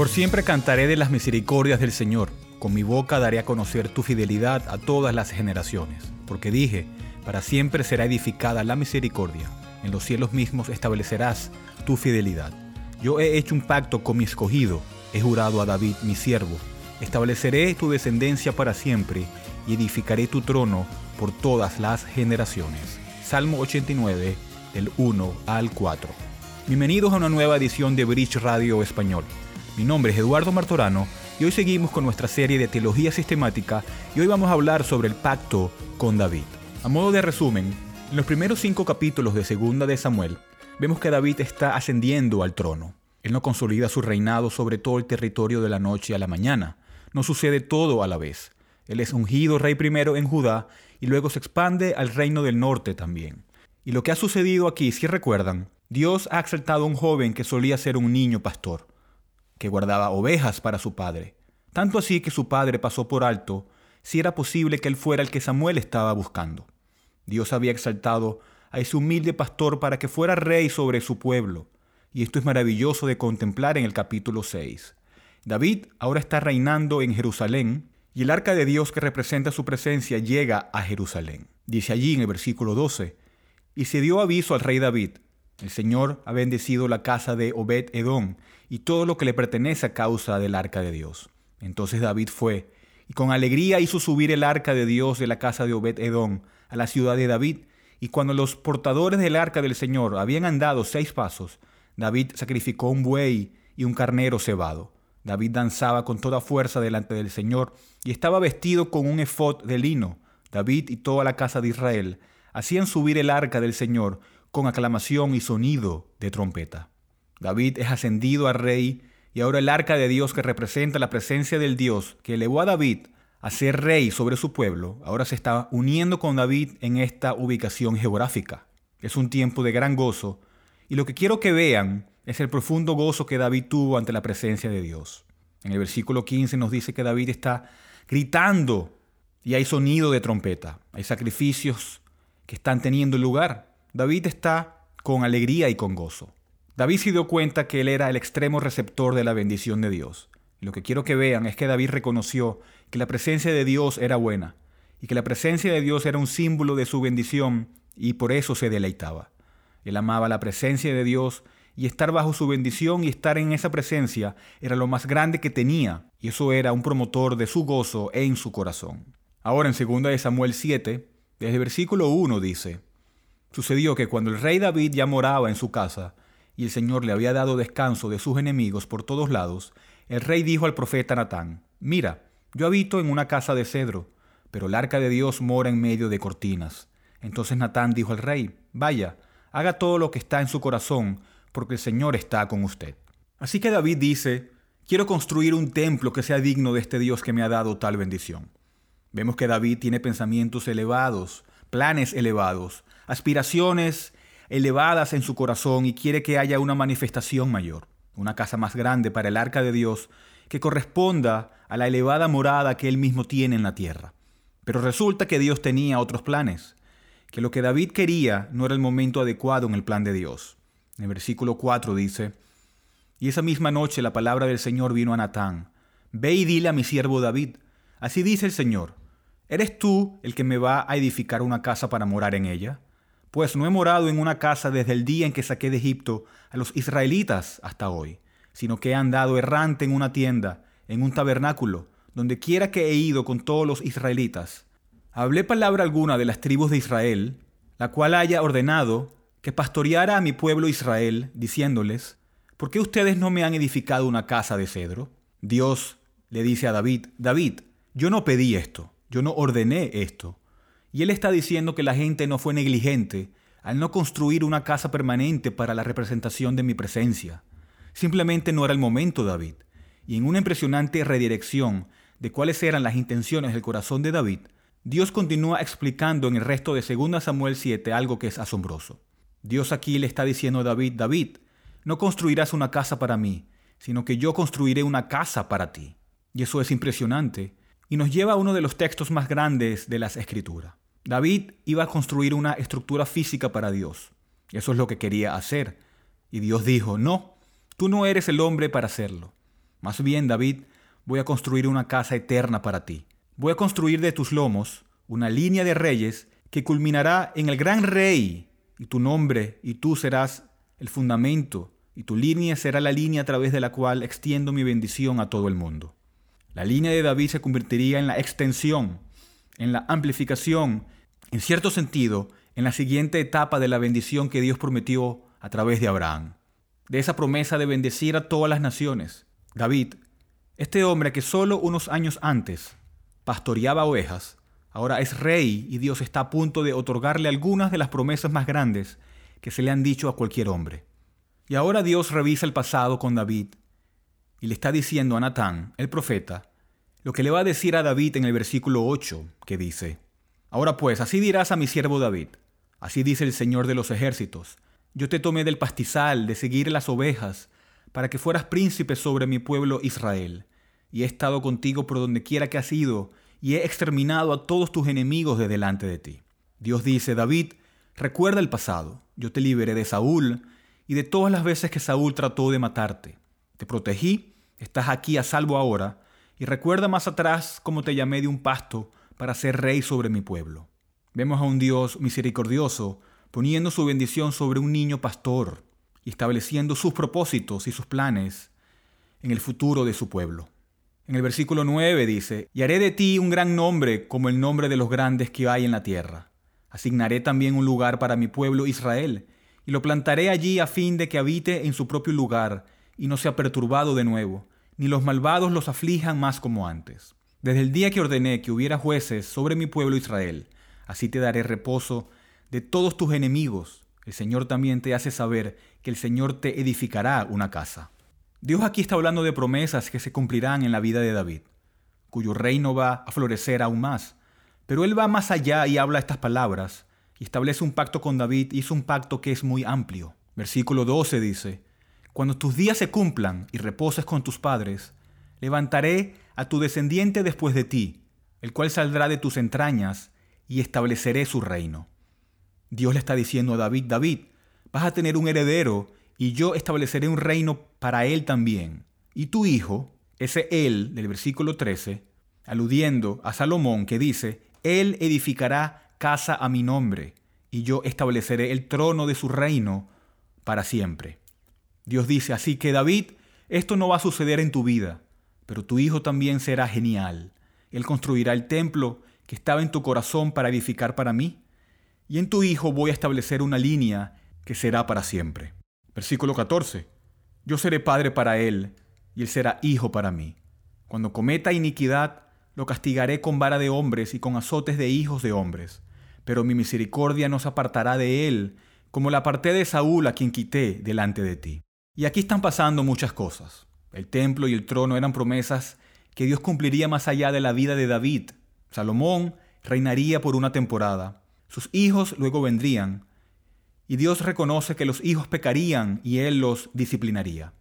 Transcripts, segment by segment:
Por siempre cantaré de las misericordias del Señor. Con mi boca daré a conocer tu fidelidad a todas las generaciones. Porque dije, para siempre será edificada la misericordia. En los cielos mismos establecerás tu fidelidad. Yo he hecho un pacto con mi escogido. He jurado a David, mi siervo. Estableceré tu descendencia para siempre y edificaré tu trono por todas las generaciones. Salmo 89, del 1 al 4. Bienvenidos a una nueva edición de Bridge Radio Español. Mi nombre es Eduardo Martorano y hoy seguimos con nuestra serie de teología sistemática y hoy vamos a hablar sobre el pacto con David. A modo de resumen, en los primeros cinco capítulos de Segunda de Samuel, vemos que David está ascendiendo al trono. Él no consolida su reinado sobre todo el territorio de la noche a la mañana. No sucede todo a la vez. Él es ungido rey primero en Judá y luego se expande al reino del norte también. Y lo que ha sucedido aquí, si recuerdan, Dios ha exaltado a un joven que solía ser un niño pastor que guardaba ovejas para su padre. Tanto así que su padre pasó por alto si era posible que él fuera el que Samuel estaba buscando. Dios había exaltado a ese humilde pastor para que fuera rey sobre su pueblo, y esto es maravilloso de contemplar en el capítulo 6. David ahora está reinando en Jerusalén, y el arca de Dios que representa su presencia llega a Jerusalén. Dice allí en el versículo 12, y se dio aviso al rey David, el Señor ha bendecido la casa de Obed Edom y todo lo que le pertenece a causa del arca de Dios. Entonces David fue y con alegría hizo subir el arca de Dios de la casa de Obed Edom a la ciudad de David. Y cuando los portadores del arca del Señor habían andado seis pasos, David sacrificó un buey y un carnero cebado. David danzaba con toda fuerza delante del Señor y estaba vestido con un efod de lino. David y toda la casa de Israel hacían subir el arca del Señor con aclamación y sonido de trompeta. David es ascendido a rey y ahora el arca de Dios que representa la presencia del Dios que elevó a David a ser rey sobre su pueblo, ahora se está uniendo con David en esta ubicación geográfica. Es un tiempo de gran gozo y lo que quiero que vean es el profundo gozo que David tuvo ante la presencia de Dios. En el versículo 15 nos dice que David está gritando y hay sonido de trompeta, hay sacrificios que están teniendo lugar. David está con alegría y con gozo. David se dio cuenta que él era el extremo receptor de la bendición de Dios. lo que quiero que vean es que David reconoció que la presencia de Dios era buena y que la presencia de Dios era un símbolo de su bendición y por eso se deleitaba. Él amaba la presencia de Dios y estar bajo su bendición y estar en esa presencia era lo más grande que tenía y eso era un promotor de su gozo en su corazón. Ahora en 2 Samuel 7, desde el versículo 1 dice, Sucedió que cuando el rey David ya moraba en su casa, y el Señor le había dado descanso de sus enemigos por todos lados, el rey dijo al profeta Natán, Mira, yo habito en una casa de cedro, pero el arca de Dios mora en medio de cortinas. Entonces Natán dijo al rey, Vaya, haga todo lo que está en su corazón, porque el Señor está con usted. Así que David dice, Quiero construir un templo que sea digno de este Dios que me ha dado tal bendición. Vemos que David tiene pensamientos elevados, planes elevados, aspiraciones elevadas en su corazón y quiere que haya una manifestación mayor, una casa más grande para el arca de Dios que corresponda a la elevada morada que él mismo tiene en la tierra. Pero resulta que Dios tenía otros planes, que lo que David quería no era el momento adecuado en el plan de Dios. En el versículo 4 dice, Y esa misma noche la palabra del Señor vino a Natán, Ve y dile a mi siervo David, así dice el Señor, ¿eres tú el que me va a edificar una casa para morar en ella? Pues no he morado en una casa desde el día en que saqué de Egipto a los israelitas hasta hoy, sino que he andado errante en una tienda, en un tabernáculo, donde quiera que he ido con todos los israelitas. Hablé palabra alguna de las tribus de Israel, la cual haya ordenado que pastoreara a mi pueblo Israel, diciéndoles, ¿por qué ustedes no me han edificado una casa de cedro? Dios le dice a David, David, yo no pedí esto, yo no ordené esto, y él está diciendo que la gente no fue negligente al no construir una casa permanente para la representación de mi presencia. Simplemente no era el momento, David. Y en una impresionante redirección de cuáles eran las intenciones del corazón de David, Dios continúa explicando en el resto de 2 Samuel 7 algo que es asombroso. Dios aquí le está diciendo a David, David, no construirás una casa para mí, sino que yo construiré una casa para ti. Y eso es impresionante, y nos lleva a uno de los textos más grandes de las Escrituras. David iba a construir una estructura física para Dios. Eso es lo que quería hacer. Y Dios dijo, no, tú no eres el hombre para hacerlo. Más bien, David, voy a construir una casa eterna para ti. Voy a construir de tus lomos una línea de reyes que culminará en el gran rey, y tu nombre y tú serás el fundamento, y tu línea será la línea a través de la cual extiendo mi bendición a todo el mundo. La línea de David se convertiría en la extensión, en la amplificación, en cierto sentido, en la siguiente etapa de la bendición que Dios prometió a través de Abraham. De esa promesa de bendecir a todas las naciones. David, este hombre que solo unos años antes pastoreaba ovejas, ahora es rey y Dios está a punto de otorgarle algunas de las promesas más grandes que se le han dicho a cualquier hombre. Y ahora Dios revisa el pasado con David y le está diciendo a Natán, el profeta, lo que le va a decir a David en el versículo 8, que dice, Ahora pues, así dirás a mi siervo David, así dice el Señor de los ejércitos, yo te tomé del pastizal de seguir las ovejas, para que fueras príncipe sobre mi pueblo Israel, y he estado contigo por donde quiera que has ido, y he exterminado a todos tus enemigos de delante de ti. Dios dice, David, recuerda el pasado, yo te liberé de Saúl, y de todas las veces que Saúl trató de matarte. Te protegí, estás aquí a salvo ahora, y recuerda más atrás cómo te llamé de un pasto para ser rey sobre mi pueblo. Vemos a un Dios misericordioso poniendo su bendición sobre un niño pastor y estableciendo sus propósitos y sus planes en el futuro de su pueblo. En el versículo 9 dice, y haré de ti un gran nombre como el nombre de los grandes que hay en la tierra. Asignaré también un lugar para mi pueblo Israel, y lo plantaré allí a fin de que habite en su propio lugar y no sea perturbado de nuevo, ni los malvados los aflijan más como antes. Desde el día que ordené que hubiera jueces sobre mi pueblo Israel, así te daré reposo de todos tus enemigos. El Señor también te hace saber que el Señor te edificará una casa. Dios aquí está hablando de promesas que se cumplirán en la vida de David, cuyo reino va a florecer aún más. Pero él va más allá y habla estas palabras y establece un pacto con David es un pacto que es muy amplio. Versículo 12 dice, Cuando tus días se cumplan y reposes con tus padres, levantaré a tu descendiente después de ti, el cual saldrá de tus entrañas, y estableceré su reino. Dios le está diciendo a David, David, vas a tener un heredero y yo estableceré un reino para él también. Y tu hijo, ese él del versículo 13, aludiendo a Salomón que dice, él edificará casa a mi nombre y yo estableceré el trono de su reino para siempre. Dios dice así que David, esto no va a suceder en tu vida, pero tu hijo también será genial. Él construirá el templo que estaba en tu corazón para edificar para mí y en tu Hijo voy a establecer una línea que será para siempre. Versículo 14. Yo seré padre para él, y él será hijo para mí. Cuando cometa iniquidad, lo castigaré con vara de hombres y con azotes de hijos de hombres. Pero mi misericordia no se apartará de él, como la aparté de Saúl a quien quité delante de ti. Y aquí están pasando muchas cosas. El templo y el trono eran promesas que Dios cumpliría más allá de la vida de David. Salomón reinaría por una temporada, sus hijos luego vendrían, y Dios reconoce que los hijos pecarían y Él los disciplinaría.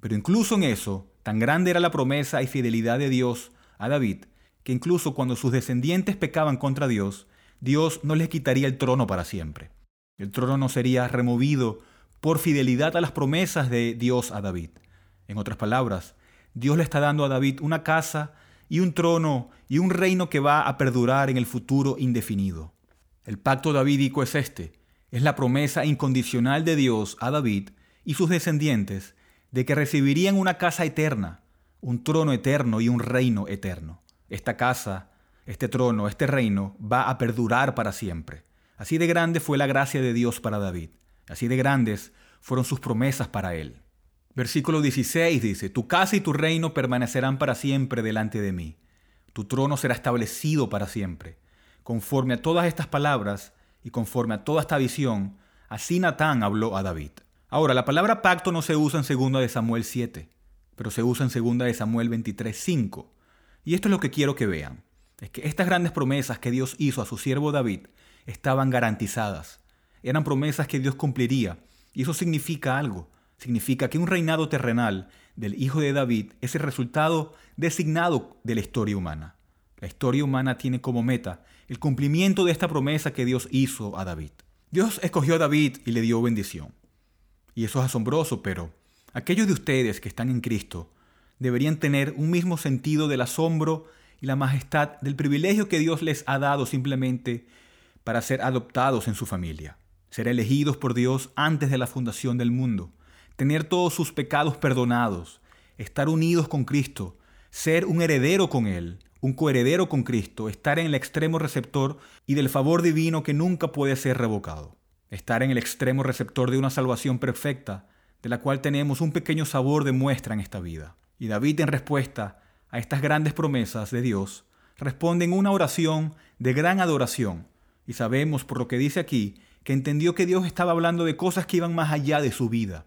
Pero incluso en eso, tan grande era la promesa y fidelidad de Dios a David, que incluso cuando sus descendientes pecaban contra Dios, Dios no les quitaría el trono para siempre. El trono no sería removido por fidelidad a las promesas de Dios a David. En otras palabras, Dios le está dando a David una casa y un trono y un reino que va a perdurar en el futuro indefinido. El pacto davídico es este, es la promesa incondicional de Dios a David y sus descendientes de que recibirían una casa eterna, un trono eterno y un reino eterno. Esta casa, este trono, este reino va a perdurar para siempre. Así de grande fue la gracia de Dios para David, así de grandes fueron sus promesas para él. Versículo 16 dice, Tu casa y tu reino permanecerán para siempre delante de mí. Tu trono será establecido para siempre. Conforme a todas estas palabras y conforme a toda esta visión, así Natán habló a David. Ahora, la palabra pacto no se usa en 2 de Samuel 7, pero se usa en 2 de Samuel 23, 5. Y esto es lo que quiero que vean. Es que estas grandes promesas que Dios hizo a su siervo David estaban garantizadas. Eran promesas que Dios cumpliría. Y eso significa algo. Significa que un reinado terrenal del hijo de David es el resultado designado de la historia humana. La historia humana tiene como meta el cumplimiento de esta promesa que Dios hizo a David. Dios escogió a David y le dio bendición. Y eso es asombroso, pero aquellos de ustedes que están en Cristo deberían tener un mismo sentido del asombro y la majestad del privilegio que Dios les ha dado simplemente para ser adoptados en su familia, ser elegidos por Dios antes de la fundación del mundo, tener todos sus pecados perdonados, estar unidos con Cristo, ser un heredero con Él, un coheredero con Cristo, estar en el extremo receptor y del favor divino que nunca puede ser revocado, estar en el extremo receptor de una salvación perfecta, de la cual tenemos un pequeño sabor de muestra en esta vida. Y David en respuesta a estas grandes promesas de Dios, responde en una oración de gran adoración. Y sabemos por lo que dice aquí que entendió que Dios estaba hablando de cosas que iban más allá de su vida.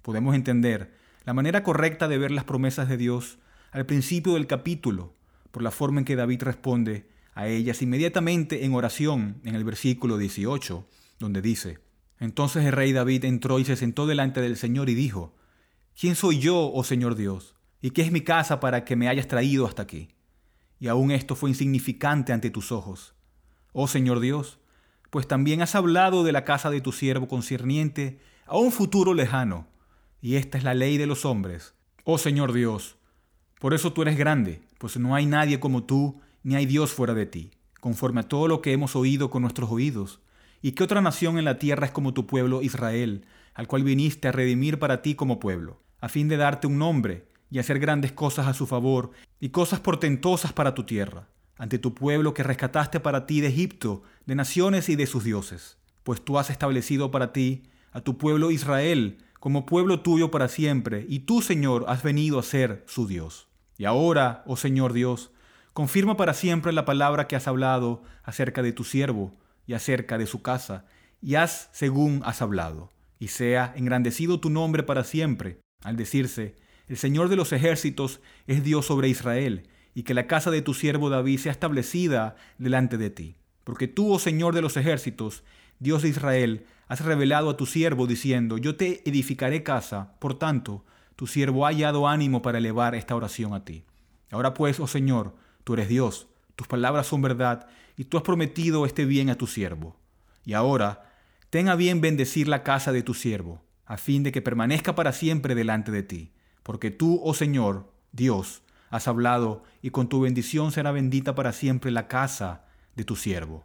Podemos entender la manera correcta de ver las promesas de Dios al principio del capítulo, por la forma en que David responde a ellas inmediatamente en oración en el versículo 18, donde dice, Entonces el rey David entró y se sentó delante del Señor y dijo, ¿Quién soy yo, oh Señor Dios? ¿Y qué es mi casa para que me hayas traído hasta aquí? Y aún esto fue insignificante ante tus ojos. Oh Señor Dios, pues también has hablado de la casa de tu siervo concerniente a un futuro lejano, y esta es la ley de los hombres. Oh Señor Dios, por eso tú eres grande, pues no hay nadie como tú, ni hay Dios fuera de ti, conforme a todo lo que hemos oído con nuestros oídos. ¿Y qué otra nación en la tierra es como tu pueblo Israel, al cual viniste a redimir para ti como pueblo, a fin de darte un nombre y hacer grandes cosas a su favor y cosas portentosas para tu tierra, ante tu pueblo que rescataste para ti de Egipto, de naciones y de sus dioses. Pues tú has establecido para ti a tu pueblo Israel como pueblo tuyo para siempre, y tú, Señor, has venido a ser su Dios. Y ahora, oh Señor Dios, confirma para siempre la palabra que has hablado acerca de tu siervo y acerca de su casa, y haz según has hablado, y sea engrandecido tu nombre para siempre, al decirse, el Señor de los ejércitos es Dios sobre Israel, y que la casa de tu siervo David sea establecida delante de ti. Porque tú, oh Señor de los ejércitos, Dios de Israel, has revelado a tu siervo diciendo, yo te edificaré casa, por tanto, tu siervo ha hallado ánimo para elevar esta oración a ti. Ahora pues, oh Señor, tú eres Dios, tus palabras son verdad, y tú has prometido este bien a tu siervo. Y ahora, ten a bien bendecir la casa de tu siervo, a fin de que permanezca para siempre delante de ti porque tú, oh Señor, Dios, has hablado, y con tu bendición será bendita para siempre la casa de tu siervo.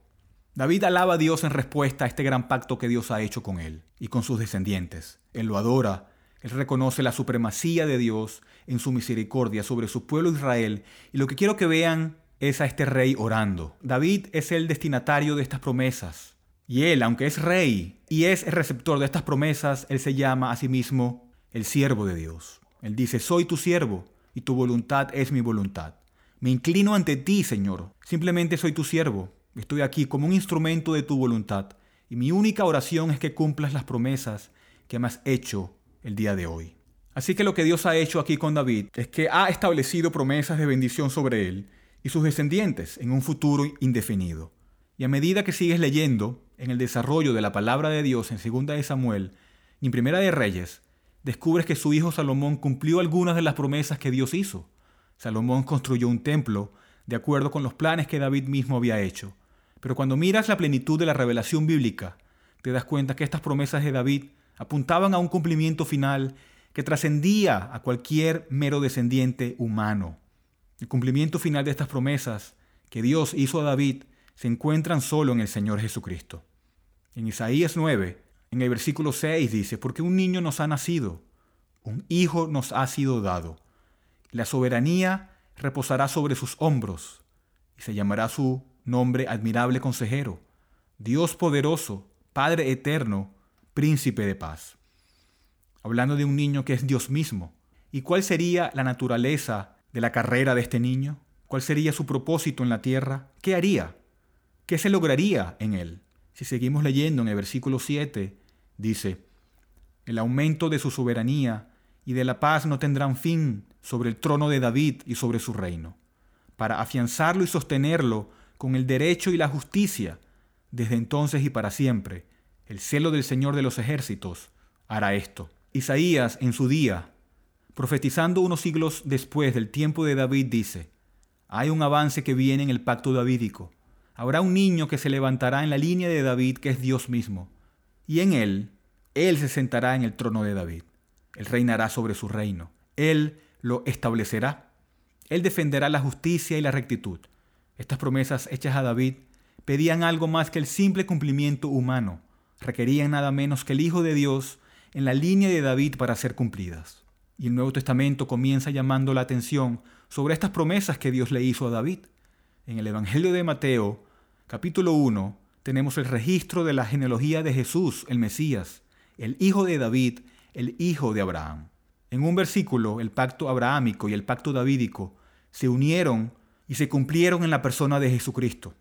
David alaba a Dios en respuesta a este gran pacto que Dios ha hecho con él y con sus descendientes. Él lo adora, él reconoce la supremacía de Dios en su misericordia sobre su pueblo Israel, y lo que quiero que vean es a este rey orando. David es el destinatario de estas promesas, y él, aunque es rey y es el receptor de estas promesas, él se llama a sí mismo el siervo de Dios. Él dice, soy tu siervo y tu voluntad es mi voluntad. Me inclino ante ti, Señor. Simplemente soy tu siervo. Estoy aquí como un instrumento de tu voluntad. Y mi única oración es que cumplas las promesas que me has hecho el día de hoy. Así que lo que Dios ha hecho aquí con David es que ha establecido promesas de bendición sobre él y sus descendientes en un futuro indefinido. Y a medida que sigues leyendo en el desarrollo de la palabra de Dios en Segunda de Samuel y en Primera de Reyes, descubres que su hijo Salomón cumplió algunas de las promesas que Dios hizo. Salomón construyó un templo de acuerdo con los planes que David mismo había hecho. Pero cuando miras la plenitud de la revelación bíblica, te das cuenta que estas promesas de David apuntaban a un cumplimiento final que trascendía a cualquier mero descendiente humano. El cumplimiento final de estas promesas que Dios hizo a David se encuentran solo en el Señor Jesucristo. En Isaías 9, en el versículo 6 dice, porque un niño nos ha nacido, un hijo nos ha sido dado. La soberanía reposará sobre sus hombros y se llamará su nombre admirable consejero, Dios poderoso, Padre eterno, príncipe de paz. Hablando de un niño que es Dios mismo. ¿Y cuál sería la naturaleza de la carrera de este niño? ¿Cuál sería su propósito en la tierra? ¿Qué haría? ¿Qué se lograría en él? Si seguimos leyendo en el versículo 7, Dice, el aumento de su soberanía y de la paz no tendrán fin sobre el trono de David y sobre su reino, para afianzarlo y sostenerlo con el derecho y la justicia, desde entonces y para siempre. El celo del Señor de los ejércitos hará esto. Isaías en su día, profetizando unos siglos después del tiempo de David, dice, hay un avance que viene en el pacto davídico. Habrá un niño que se levantará en la línea de David, que es Dios mismo y en él, él se sentará en el trono de David. Él reinará sobre su reino. Él lo establecerá. Él defenderá la justicia y la rectitud. Estas promesas hechas a David pedían algo más que el simple cumplimiento humano. Requerían nada menos que el Hijo de Dios en la línea de David para ser cumplidas. Y el Nuevo Testamento comienza llamando la atención sobre estas promesas que Dios le hizo a David. En el Evangelio de Mateo, capítulo 1, tenemos el registro de la genealogía de Jesús, el Mesías, el hijo de David, el hijo de Abraham. En un versículo, el pacto abrahámico y el pacto davídico se unieron y se cumplieron en la persona de Jesucristo.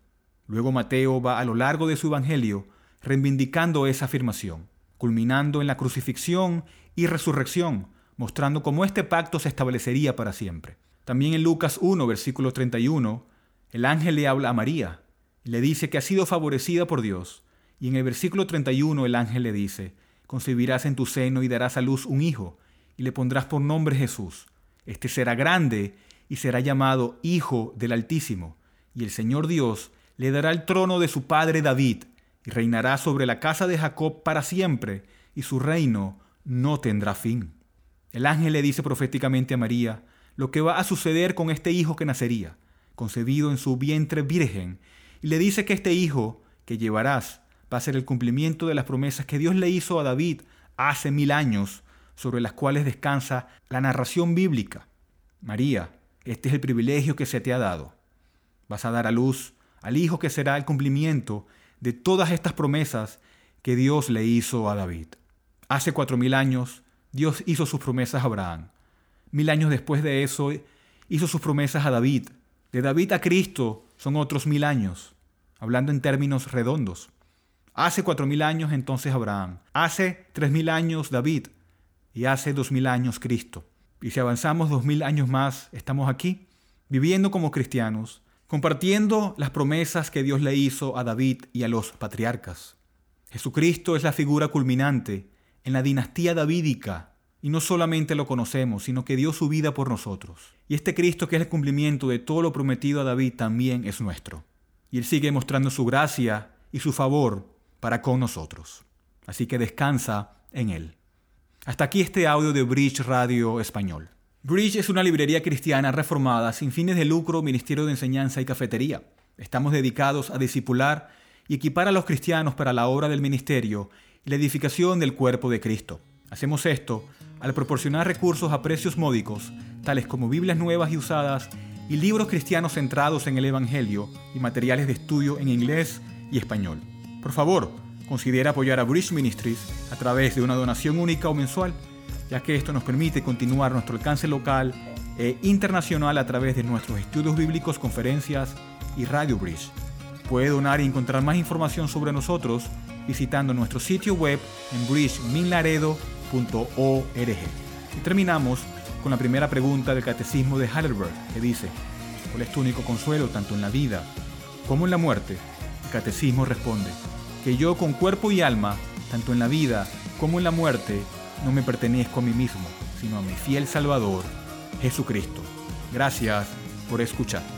Luego Mateo va a lo largo de su Evangelio reivindicando esa afirmación, culminando en la crucifixión y resurrección, mostrando cómo este pacto se establecería para siempre. También en Lucas 1, versículo 31, el ángel le habla a María le dice que ha sido favorecida por Dios. Y en el versículo 31 el ángel le dice, concebirás en tu seno y darás a luz un hijo, y le pondrás por nombre Jesús. Este será grande y será llamado Hijo del Altísimo, y el Señor Dios le dará el trono de su padre David, y reinará sobre la casa de Jacob para siempre, y su reino no tendrá fin. El ángel le dice proféticamente a María lo que va a suceder con este hijo que nacería, concebido en su vientre virgen, y le dice que este hijo que llevarás va a ser el cumplimiento de las promesas que Dios le hizo a David hace mil años, sobre las cuales descansa la narración bíblica. María, este es el privilegio que se te ha dado. Vas a dar a luz al hijo que será el cumplimiento de todas estas promesas que Dios le hizo a David. Hace cuatro mil años, Dios hizo sus promesas a Abraham. Mil años después de eso, hizo sus promesas a David. De David a Cristo son otros mil años, hablando en términos redondos. Hace cuatro mil años entonces Abraham, hace tres mil años David y hace dos mil años Cristo. Y si avanzamos dos mil años más, estamos aquí, viviendo como cristianos, compartiendo las promesas que Dios le hizo a David y a los patriarcas. Jesucristo es la figura culminante en la dinastía davídica y no solamente lo conocemos, sino que dio su vida por nosotros. Y este Cristo que es el cumplimiento de todo lo prometido a David también es nuestro. Y Él sigue mostrando su gracia y su favor para con nosotros. Así que descansa en Él. Hasta aquí este audio de Bridge Radio Español. Bridge es una librería cristiana reformada sin fines de lucro, ministerio de enseñanza y cafetería. Estamos dedicados a discipular y equipar a los cristianos para la obra del ministerio y la edificación del cuerpo de Cristo. Hacemos esto al proporcionar recursos a precios módicos, tales como Biblias nuevas y usadas y libros cristianos centrados en el Evangelio y materiales de estudio en inglés y español. Por favor, considera apoyar a Bridge Ministries a través de una donación única o mensual ya que esto nos permite continuar nuestro alcance local e internacional a través de nuestros estudios bíblicos, conferencias y Radio Bridge. Puede donar y encontrar más información sobre nosotros visitando nuestro sitio web en bridgeminlaredo.org. Y terminamos con la primera pregunta del Catecismo de Heidelberg, que dice, ¿cuál es tu único consuelo tanto en la vida como en la muerte? El Catecismo responde, que yo con cuerpo y alma, tanto en la vida como en la muerte, no me pertenezco a mí mismo, sino a mi fiel Salvador, Jesucristo. Gracias por escuchar.